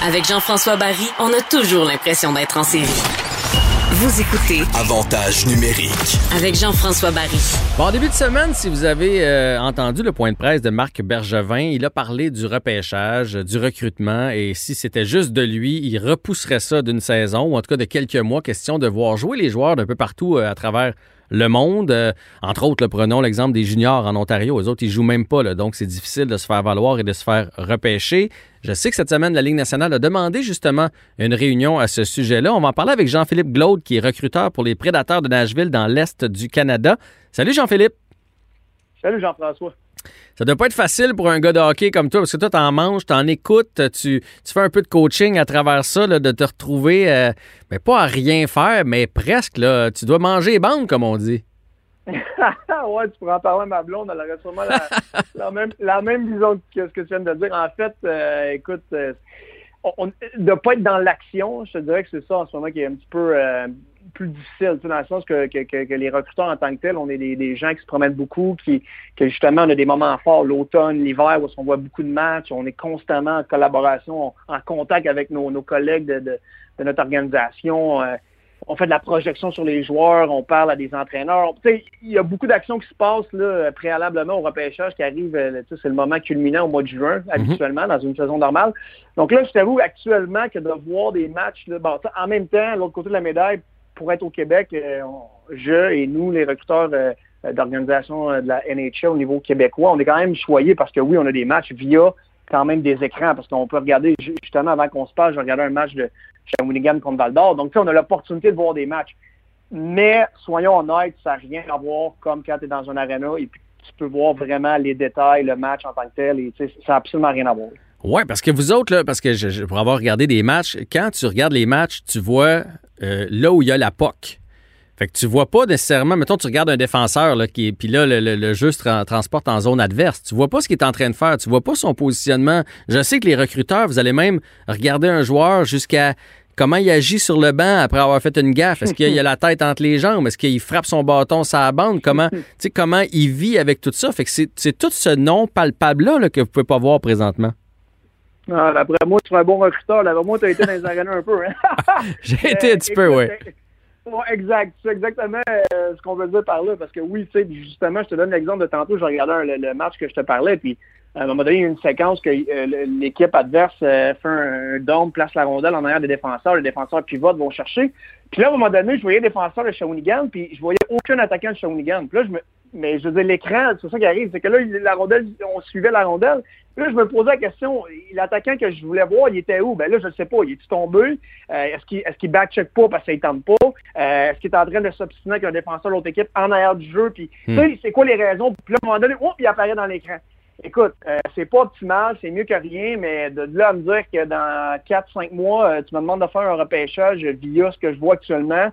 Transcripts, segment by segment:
Avec Jean-François Barry, on a toujours l'impression d'être en série. Vous écoutez Avantage numérique. avec Jean-François Barry. Bon, en début de semaine, si vous avez euh, entendu le point de presse de Marc Bergevin, il a parlé du repêchage, du recrutement, et si c'était juste de lui, il repousserait ça d'une saison, ou en tout cas de quelques mois, question de voir jouer les joueurs d'un peu partout euh, à travers le monde. Euh, entre autres, prenons l'exemple des juniors en Ontario. Les autres, ils jouent même pas, donc c'est difficile de se faire valoir et de se faire repêcher. Je sais que cette semaine, la Ligue nationale a demandé justement une réunion à ce sujet-là. On va en parler avec Jean-Philippe Glaude, qui est recruteur pour les Prédateurs de Nashville dans l'Est du Canada. Salut Jean-Philippe. Salut Jean-François. Ça doit pas être facile pour un gars de hockey comme toi, parce que toi, t'en manges, t'en écoutes, tu, tu fais un peu de coaching à travers ça, là, de te retrouver, euh, mais pas à rien faire, mais presque, là. Tu dois manger les bandes, comme on dit. ouais, tu pourras en parler à ma blonde, elle aurait sûrement la, la même, la même vision que ce que tu viens de dire. En fait, euh, écoute, euh, on, de pas être dans l'action, je te dirais que c'est ça en ce moment qui est un petit peu euh, plus difficile, dans le sens que, que, que- que les recruteurs en tant que tels, on est des, des gens qui se promènent beaucoup, qui que justement on a des moments forts, l'automne, l'hiver, où on voit beaucoup de matchs, on est constamment en collaboration, en contact avec nos, nos collègues de, de, de notre organisation. euh, on fait de la projection sur les joueurs, on parle à des entraîneurs. Il y a beaucoup d'actions qui se passent là, préalablement au repêchage qui arrive. euh, C'est le moment culminant au mois de juin, habituellement, dans une saison normale. Donc là, je t'avoue actuellement que de voir des matchs, là, bon, en même temps, l'autre côté de la médaille, pour être au Québec, euh, je et nous, les recruteurs euh, d'organisation euh, de la NHL au niveau québécois, on est quand même choyés parce que oui, on a des matchs via quand même des écrans, parce qu'on peut regarder, ju- justement, avant qu'on se passe, je regardais un match de Shawinigan contre Val d'Or. Donc, tu sais, on a l'opportunité de voir des matchs. Mais, soyons honnêtes, ça n'a rien à voir comme quand tu es dans un arena et puis tu peux voir vraiment les détails, le match en tant que tel, et ça n'a absolument rien à voir. Ouais, parce que vous autres, là, parce que je- pour avoir regardé des matchs, quand tu regardes les matchs, tu vois euh, là où il y a la POC. Fait que tu vois pas nécessairement, mettons, tu regardes un défenseur, là, qui est, puis là, le, le- le jeu se tra- transporte en zone adverse. Tu vois pas ce qu'il est en train de faire. Tu vois pas son positionnement. Je sais que les recruteurs, vous allez même regarder un joueur jusqu'à comment il agit sur le banc après avoir fait une gaffe. Est-ce qu'il a la tête entre les jambes? Est-ce qu'il frappe son bâton la bande? Comment, tu sais, comment il vit avec tout ça? Fait que c'est c'est tout ce non palpable-là là, que vous pouvez pas voir présentement. Ah, D'après moi, tu es un bon recruteur. D'après moi, tu as été dans les arenas un peu. Hein? J'ai été un petit peu, euh, ouais, exact. C'est exactement euh, ce qu'on veut dire par là. Parce que oui, tu sais, justement, je te donne l'exemple de tantôt, je regardais un- le, le match que je te parlais, puis à un moment donné, il y a une séquence que euh, l'équipe adverse euh, fait un, un dôme, place la rondelle en arrière des défenseurs, les défenseurs pivotent, vont chercher. Puis là, à un moment donné, je voyais les défenseurs de Shawinigan, puis je voyais aucun attaquant de Shawinigan. Puis là, je me... Mais je veux dire, l'écran, c'est ça qui arrive, c'est que là, la rondelle, on suivait la rondelle. Puis là, je me posais la question, l'attaquant que je voulais voir, il était où? Ben là, je ne sais pas. Il est tombé? Euh, est-ce qu'il est-ce qu'il backcheck pas parce qu'il ne tente pas? Euh, est-ce qu'il est en train de s'obstiner avec un défenseur de l'autre équipe en arrière du jeu? Puis, sais, c'est quoi les raisons? Puis là, à un moment donné, oh, il apparaît dans l'écran. Écoute, euh, c'est pas optimal, c'est mieux que rien, mais de là à me dire que dans 4-5 mois, euh, tu me demandes de faire un repêchage via ce que je vois actuellement,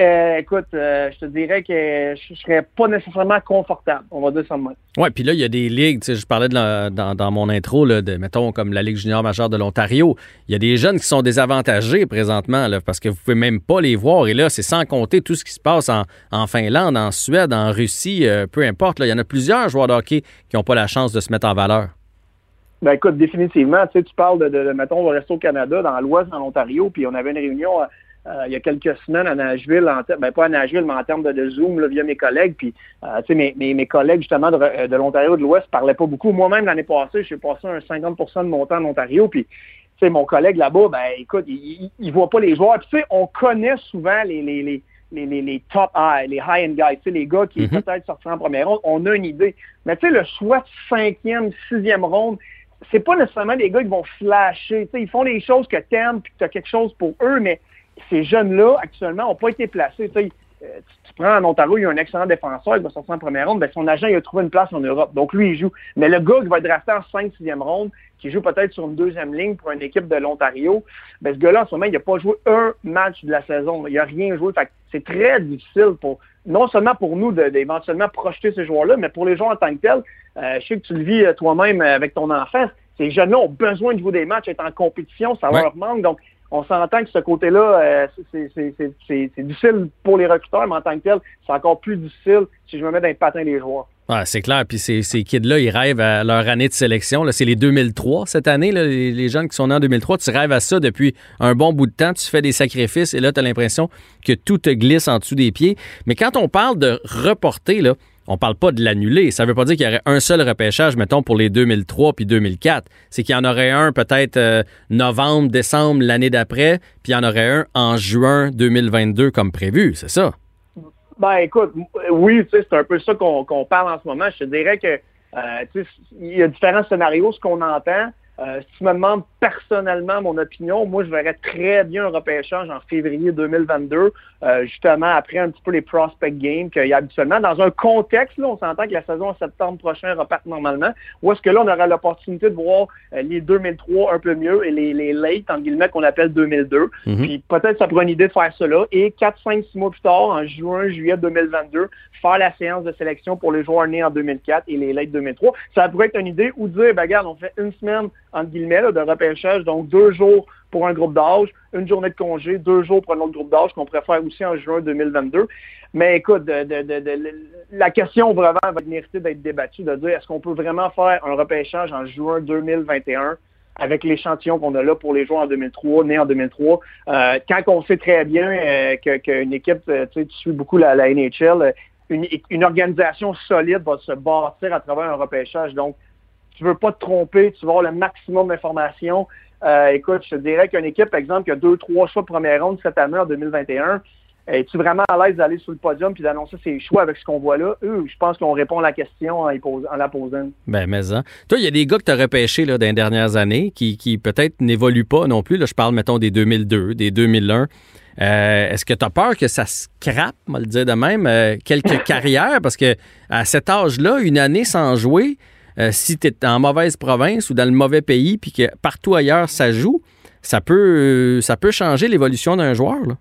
euh, écoute, euh, je te dirais que je serais pas nécessairement confortable. On va dire ça de même. Oui, puis là, il y a des ligues, tu sais, je parlais de la- dans, dans mon intro, là, de, mettons, comme la Ligue junior majeure de l'Ontario. Il y a des jeunes qui sont désavantagés présentement, là, parce que vous pouvez même pas les voir. Et là, c'est sans compter tout ce qui se passe en, en Finlande, en Suède, en Russie, euh, peu importe. là. Il y en a plusieurs joueurs de hockey qui n'ont pas la chance de se mettre en valeur. Ben écoute, définitivement, tu sais, tu parles de, de, de, mettons, on va rester au Canada, dans l'Ouest, dans l'Ontario, puis on avait une réunion euh, il y a quelques semaines à Nashville, en ben pas à Nashville, mais en termes de, de Zoom, là, via mes collègues, puis euh, tu sais, mes, mes, mes collègues justement de, de l'Ontario de l'Ouest parlaient pas beaucoup. Moi-même, l'année passée, j'ai passé un 50% de mon temps en Ontario, puis tu sais, mon collègue là-bas, ben écoute, il, il, il voit pas les joueurs. Puis tu sais, on connaît souvent les, les, les les, les, les top high, les high-end guys, tu sais, les gars qui Mhm. peut-être sortiront en première ronde, on a une idée. Mais tu sais, le choix de cinquième, sixième ronde, c'est pas nécessairement des gars qui vont flasher. Tu sais, ils font les choses que t'aimes puis que tu as quelque chose pour eux, mais ces jeunes-là, actuellement, n'ont pas été placés. Tu, euh, tu- prends en Ontario, il y a un excellent défenseur, il va sortir en première ronde, ben, son agent il a trouvé une place en Europe. Donc lui, il joue. Mais le gars qui va être drafté en 5 6e ronde, qui joue peut-être sur une deuxième ligne pour une équipe de l'Ontario, ben, ce gars-là, en ce moment, il n'a pas joué un match de la saison. Il n'a rien joué. C'est très difficile pour non seulement pour nous d'éventuellement projeter ces joueurs-là, mais pour les joueurs en tant que tels. Euh, je sais que tu le vis euh, toi-même avec ton enfant. Ces jeunes-là ont besoin de jouer des matchs, être en compétition, ça Ouais. leur manque. Donc, on s'entend que ce côté-là, euh, c'est- difficile pour les recruteurs, mais en tant que tel, c'est encore plus difficile si je me mets dans les patins des joueurs. Ah, c'est clair. Puis ces, ces kids-là, ils rêvent à leur année de sélection. C'est les 2003 cette année. Là, les, les, jeunes qui sont nés en 2003, tu rêves à ça depuis un bon bout de temps. Tu fais des sacrifices et là, tu as l'impression que tout te glisse en dessous des pieds. Mais quand on parle de reporter, là, on parle pas de l'annuler. Ça veut pas dire qu'il y aurait un seul repêchage, mettons, pour les 2003 puis 2004. C'est qu'il y en aurait un peut-être euh, novembre, décembre l'année d'après, puis il y en aurait un en juin 2022 comme prévu. C'est ça? Ben, écoute, oui, c'est un peu ça qu'on parle en ce moment. Je dirais que, euh, il y a différents scénarios. Ce qu'on entend, euh, si tu me demandes personnellement mon opinion, moi, je verrais très bien un repêchage en février 2022, euh, justement après un petit peu les prospect games qu'il y a habituellement. Dans un contexte, là, on s'entend que la saison en septembre prochain repart normalement, ou est-ce que là, on aura l'opportunité de voir euh, les 2003 un peu mieux et les, les late, en guillemets, qu'on appelle 2002. Mm-hmm. Puis peut-être ça pourrait une idée de faire cela. Et 4, 5, 6 mois plus tard, en juin, juillet 2022, faire la séance de sélection pour les joueurs nés en 2004 et les late 2003. Ça pourrait être une idée ou dire, ben regarde, on fait une semaine entre guillemets, de repêchage. Donc, deux jours pour un groupe d'âge, une journée de congé, deux jours pour un autre groupe d'âge qu'on pourrait faire aussi en juin 2022. Mais écoute, la question vraiment va mériter d'être débattue, de dire est-ce qu'on peut vraiment faire un repêchage en juin 2021 avec l'échantillon qu'on a là pour les joueurs en 2003, nés en 2003. Euh, quand on sait très bien euh, qu'une équipe, euh, tu sais, tu suis beaucoup la, NHL, une, une, organisation solide va se bâtir à travers un repêchage. Donc, tu veux pas te tromper, tu veux avoir le maximum d'informations. Euh, écoute, je te dirais qu'une équipe, par exemple, qui a deux, trois choix de première ronde cette année en 2021, es-tu vraiment à l'aise d'aller sur le podium puis d'annoncer ses choix avec ce qu'on voit là? Eux, je pense qu'on répond à la question en, en la posant. Ben, mais hein. Toi, il y a des gars que tu as repêchés là, dans les dernières années qui, qui peut-être n'évoluent pas non plus. Là, je parle, mettons, des 2002, des 2001. Euh, est-ce que tu as peur que ça scrape, on va le dire de même, euh, quelques carrières? Parce que à cet âge-là, une année sans jouer, euh, si tu es en mauvaise province ou dans le mauvais pays, puis que partout ailleurs ça joue, ça peut, euh, ça peut changer l'évolution d'un joueur. Là.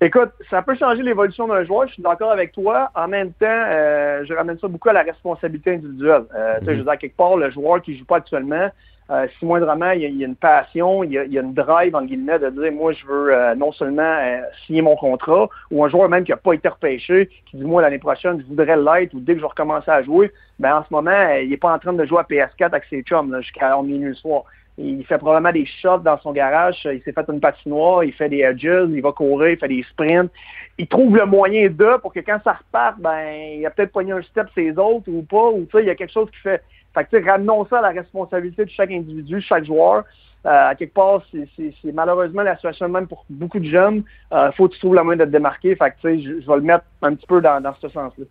Écoute, ça peut changer l'évolution d'un joueur, je suis d'accord avec toi. En même temps, euh, je ramène ça beaucoup à la responsabilité individuelle. Euh, Je veux dire, quelque part, le joueur qui ne joue pas actuellement, euh, si moindrement il il y, a, une passion, il y a, il y a, une drive, en guillemets, de dire, moi, je veux euh, non seulement euh, signer mon contrat, ou un joueur même qui n'a pas été repêché, qui dit, moi, l'année prochaine, je voudrais l'être, ou dès que je vais recommencer à jouer, ben en ce moment, il n'est pas en train de jouer à PS4 avec ses chums jusqu'à minuit le soir. Il fait probablement des shots dans son garage. Il s'est fait une patinoire, il fait des edges, il va courir, il fait des sprints. Il trouve le moyen de pour que quand ça reparte, ben, il a peut-être pogné un step ses autres ou pas, ou tu sais, il y a quelque chose qui fait. Fait que, ramenons ça à la responsabilité de chaque individu, chaque joueur. Euh, à quelque part, c'est malheureusement la situation même pour beaucoup de jeunes. Il euh, faut que tu trouves le moyen de te démarquer. Fait que, je, je vais le mettre un petit peu dans, dans ce sens-là.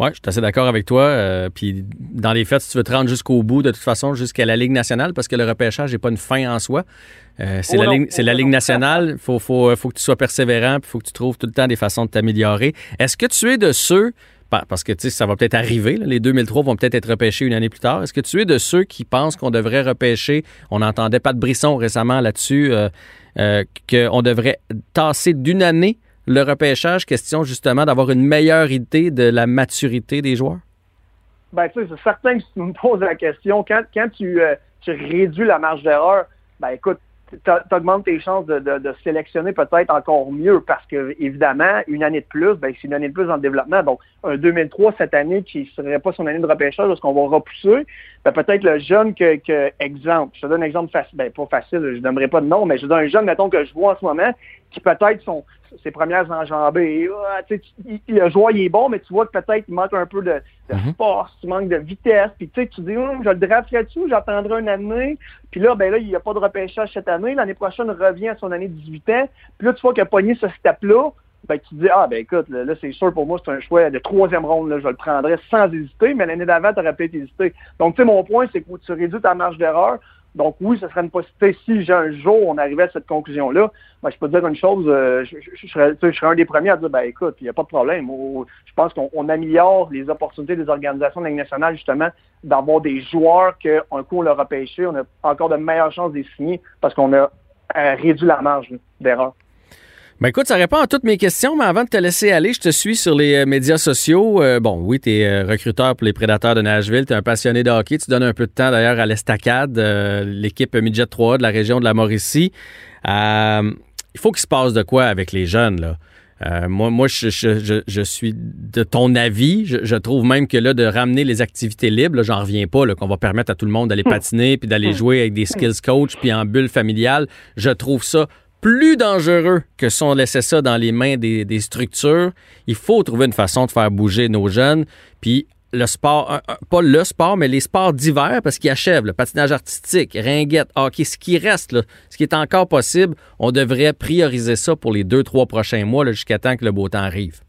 Oui, je suis assez d'accord avec toi. Euh, puis dans les faits, si tu veux te rendre jusqu'au bout, de toute façon, jusqu'à la Ligue nationale, parce que le repêchage n'est pas une fin en soi. Euh, c'est la, ligue, la Ligue nationale. Il faut, faut, faut, que tu sois persévérant, il faut que tu trouves tout le temps des façons de t'améliorer. Est-ce que tu es de ceux, parce que ça va peut-être arriver, les 2003 vont peut-être être repêchés une année plus tard. Est-ce que tu es de ceux qui pensent qu'on devrait repêcher, on entendait pas de Brisson récemment là-dessus, euh, euh, qu'on devrait tasser d'une année le repêchage, question justement d'avoir une meilleure idée de la maturité des joueurs? Ben, tu sais, c'est certain que si tu me poses la question, quand, quand tu, euh, tu réduis la marge d'erreur, ben écoute, tu augmentes tes chances de, de, sélectionner peut-être encore mieux parce que, évidemment, une année de plus, ben, c'est une année de plus dans le développement. Donc, un 2003 cette année qui ne serait pas son année de repêchage, est-ce qu'on va repousser? Ben, peut-être le jeune que, que, exemple, je te donne un exemple facile, ben, pas facile, je n'aimerais pas de nom, mais je donne un jeune, mettons, que je vois en ce moment, qui peut-être sont ses premières enjambées. Ah, le joueur, il est bon, mais tu vois que peut-être il manque un peu de, de mm-hmm. force, tu manques de vitesse. Puis tu sais, tu dis, hum, je le drafterai-tu, j'attendrai une année. Puis là, ben là, il n'y a pas de repêchage cette année. L'année prochaine, il revient à son année de 18 ans. Puis là, tu vois qu'il a pogné ce step-là. Ben, tu dis, ah, ben écoute, là, c'est sûr pour moi, c'est un choix de troisième ronde, là, je le prendrais sans hésiter, mais l'année d'avant, tu aurais peut-être hésité. Donc, tu sais, mon point, c'est que tu réduis ta marge d'erreur. Donc oui, ce serait une possibilité. Si un jour on arrivait à cette conclusion-là, ben, je peux te dire une chose, euh, je, serais, un des premiers à dire, ben écoute, il n'y a pas de problème. je pense qu'on améliore les opportunités des organisations de nationale, justement, d'avoir des joueurs qu'un coup on leur a pêché, on a encore de meilleures chances de les signer parce qu'on a euh, réduit la marge d'erreur. Ben écoute, ça répond à toutes mes questions, mais avant de te laisser aller, je te suis sur les euh, médias sociaux. Euh, bon, oui, tu es euh, recruteur pour les Prédateurs de Nashville, tu es un passionné de hockey, tu donnes un peu de temps d'ailleurs à l'Estacade, l'équipe Midget 3 de la région de la Mauricie. il faut qu'il se passe de quoi avec les jeunes, là? Euh, moi, moi je, je, je, suis de ton avis. Je, trouve même que là, de ramener les activités libres, j'en reviens pas, qu'on va permettre à tout le monde d'aller patiner puis d'aller jouer avec des skills coach puis en bulle familiale. Je trouve ça plus dangereux que si on laissait ça dans les mains des, structures. Il faut trouver une façon de faire bouger nos jeunes. Puis le sport, pas le sport, mais les sports d'hiver, parce qu'ils achèvent le patinage artistique, ringuette, hockey, ce qui reste, là, ce qui est encore possible, on devrait prioriser ça pour les deux, trois prochains mois jusqu'à temps que le beau temps arrive.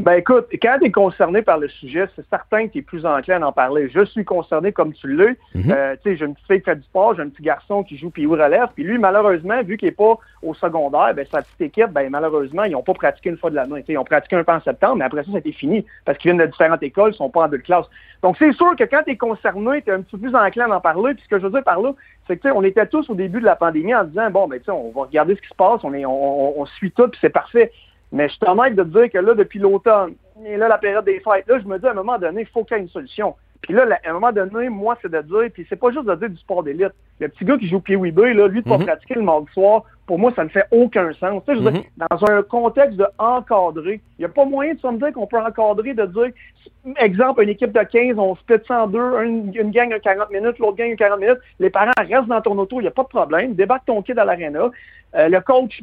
Ben écoute, quand tu es concerné par le sujet, c'est certain que tu es plus enclin à en parler. Je suis concerné comme tu l'es. Mhm. Euh, tu sais, j'ai une petite fille qui fait du sport, j'ai un petit garçon qui joue puis relève. Puis lui, malheureusement, vu qu'il n'est pas au secondaire, ben sa petite équipe, ben malheureusement, ils n'ont pas pratiqué une fois de l'année. Ils ont pratiqué un peu en septembre, mais après ça, été fini. Parce qu'ils viennent de différentes écoles, ils sont pas en deux classes. Donc c'est sûr que quand tu es concerné, tu es un petit peu plus enclin à en parler. Puis ce que je veux dire par là, c'est que on était tous au début de la pandémie en disant bon ben tu sais, on va regarder ce qui se passe, on est on, on suit tout, puis c'est parfait. Mais je suis honnête de dire que là, depuis l'automne, et là, la période des fêtes, là, je me dis à un moment donné, il faut qu'il y ait une solution. Puis là, à un moment donné, moi, c'est de dire, puis c'est pas juste de dire du sport d'élite. Le petit gars qui joue pied Weber, là, lui, de pas mhm. pratiquer le mardi soir, pour moi, ça ne fait aucun sens. Tu sais, je veux dire, mhm. dans un contexte de encadrer, il n'y a pas moyen de me dire qu'on peut encadrer, de dire, exemple, une équipe de 15, on split ça en deux, une, une gang a 40 minutes, l'autre gang a 40 minutes, les parents restent dans ton auto, il n'y a pas de problème, débarque ton kid à l'aréna. Euh, le coach,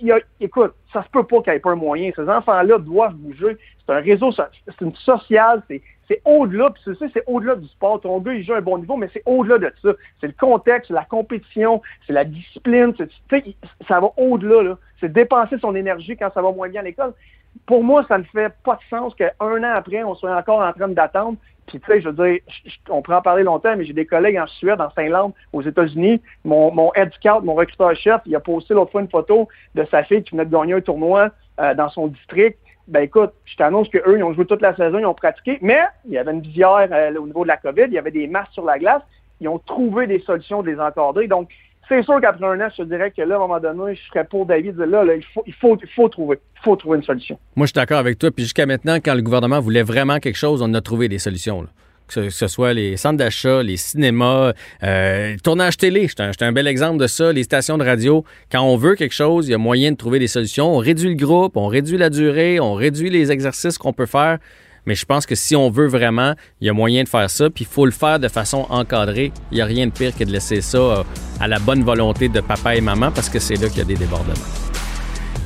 il a, écoute, ça se peut pas qu'il n'y ait pas un moyen. Ces enfants-là doivent bouger. C'est un réseau, c'est une sociale, c'est c'est au-delà, puis c'est c'est au-delà du sport. Ton gars, il joue à un bon niveau, mais c'est au-delà de ça. C'est le contexte, la compétition, c'est la discipline, ça va au-delà. C'est dépenser son énergie quand ça va moins bien à l'école. Pour moi, ça ne fait pas de sens qu'un an après, on soit encore en train d'attendre. Puis, tu sais, je veux dire, on pourrait en parler longtemps, mais j'ai des collègues en Suède, en Finlande, aux États-Unis. Mon, mon head scout, mon recruteur-chef, il a posté l'autre fois une photo de sa fille qui venait de gagner un tournoi euh, dans son district ben écoute, je t'annonce qu'eux, ils ont joué toute la saison, ils ont pratiqué, mais il y avait une visière euh, au niveau de la COVID, il y avait des masques sur la glace, ils ont trouvé des solutions de les encadrer. Donc, c'est sûr qu'après un an, je te dirais que là, à un moment donné, je serais pour David de là, là, il, faut, il, faut, il faut trouver. Il faut trouver une solution. Moi, je suis d'accord avec toi. Puis jusqu'à maintenant, quand le gouvernement voulait vraiment quelque chose, on a trouvé des solutions. Que ce soit les centres d'achat, les cinémas, euh, tournage télé. C'est un, bel exemple de ça. Les stations de radio, quand on veut quelque chose, il y a moyen de trouver des solutions. On réduit le groupe, on réduit la durée, on réduit les exercices qu'on peut faire. Mais je pense que si on veut vraiment, il y a moyen de faire ça, puis il faut le faire de façon encadrée. Il n'y a rien de pire que de laisser ça euh, à la bonne volonté de papa et maman parce que c'est là qu'il y a des débordements.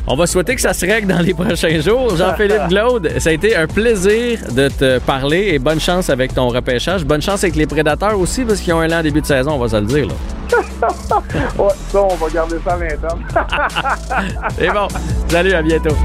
On va souhaiter que ça se règle dans les prochains jours. Jean-Philippe Glaude, ça a été un plaisir de te parler et bonne chance avec ton repêchage. Bonne chance avec les prédateurs aussi parce qu'ils ont un an début de saison, on va se le dire. Là. ouais, ça, on va garder ça à l'interne. C'est bon. Salut, à bientôt.